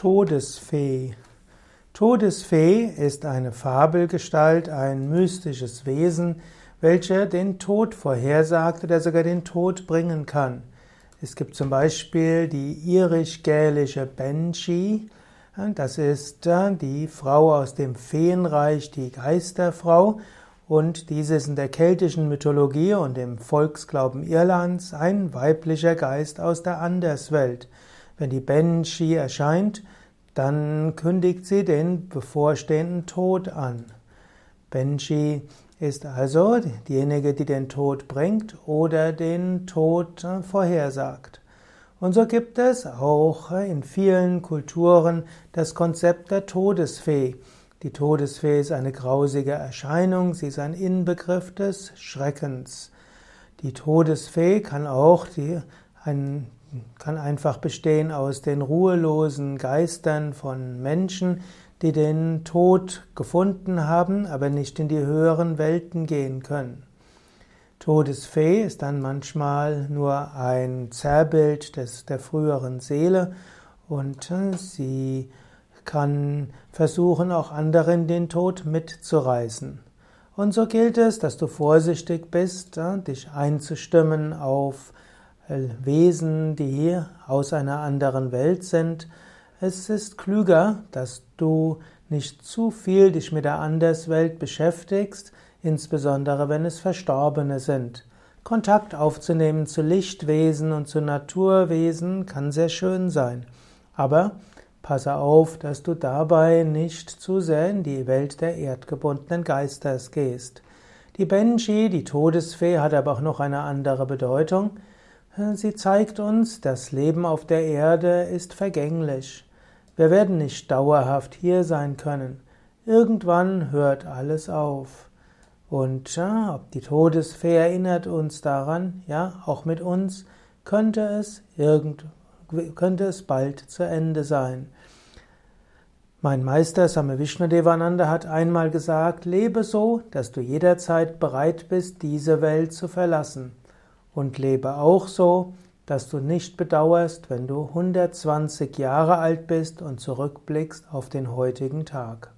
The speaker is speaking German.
Todesfee. Todesfee ist eine Fabelgestalt, ein mystisches Wesen, welcher den Tod vorhersagt oder sogar den Tod bringen kann. Es gibt zum Beispiel die irisch-gälische Banshee. Das ist äh, die Frau aus dem Feenreich, die Geisterfrau. Und diese ist in der keltischen Mythologie und im Volksglauben Irlands ein weiblicher Geist aus der Anderswelt. Wenn die Banshee erscheint, dann kündigt sie den bevorstehenden Tod an. Banshee ist also diejenige, die den Tod bringt oder den Tod vorhersagt. Und so gibt es auch in vielen Kulturen das Konzept der Todesfee. Die Todesfee ist eine grausige Erscheinung, sie ist ein Inbegriff des Schreckens. Die Todesfee kann auch die, ein, kann einfach bestehen aus den ruhelosen Geistern von Menschen, die den Tod gefunden haben, aber nicht in die höheren Welten gehen können. Todesfee ist dann manchmal nur ein Zerrbild des, der früheren Seele und äh, sie kann versuchen, auch anderen den Tod mitzureißen. Und so gilt es, dass du vorsichtig bist, äh, dich einzustimmen auf Wesen, die aus einer anderen Welt sind. Es ist klüger, dass du nicht zu viel dich mit der Anderswelt beschäftigst, insbesondere wenn es Verstorbene sind. Kontakt aufzunehmen zu Lichtwesen und zu Naturwesen kann sehr schön sein. Aber passe auf, dass du dabei nicht zu sehr in die Welt der erdgebundenen Geisters gehst. Die Benji, die Todesfee, hat aber auch noch eine andere Bedeutung. Sie zeigt uns, das Leben auf der Erde ist vergänglich. Wir werden nicht dauerhaft hier sein können. Irgendwann hört alles auf. Und ja, ob die Todesfee erinnert uns daran, ja, auch mit uns könnte es irgend, könnte es bald zu Ende sein. Mein Meister Same Vishnudevananda hat einmal gesagt, lebe so, dass du jederzeit bereit bist, diese Welt zu verlassen. Und lebe auch so, dass du nicht bedauerst, wenn du 120 Jahre alt bist und zurückblickst auf den heutigen Tag.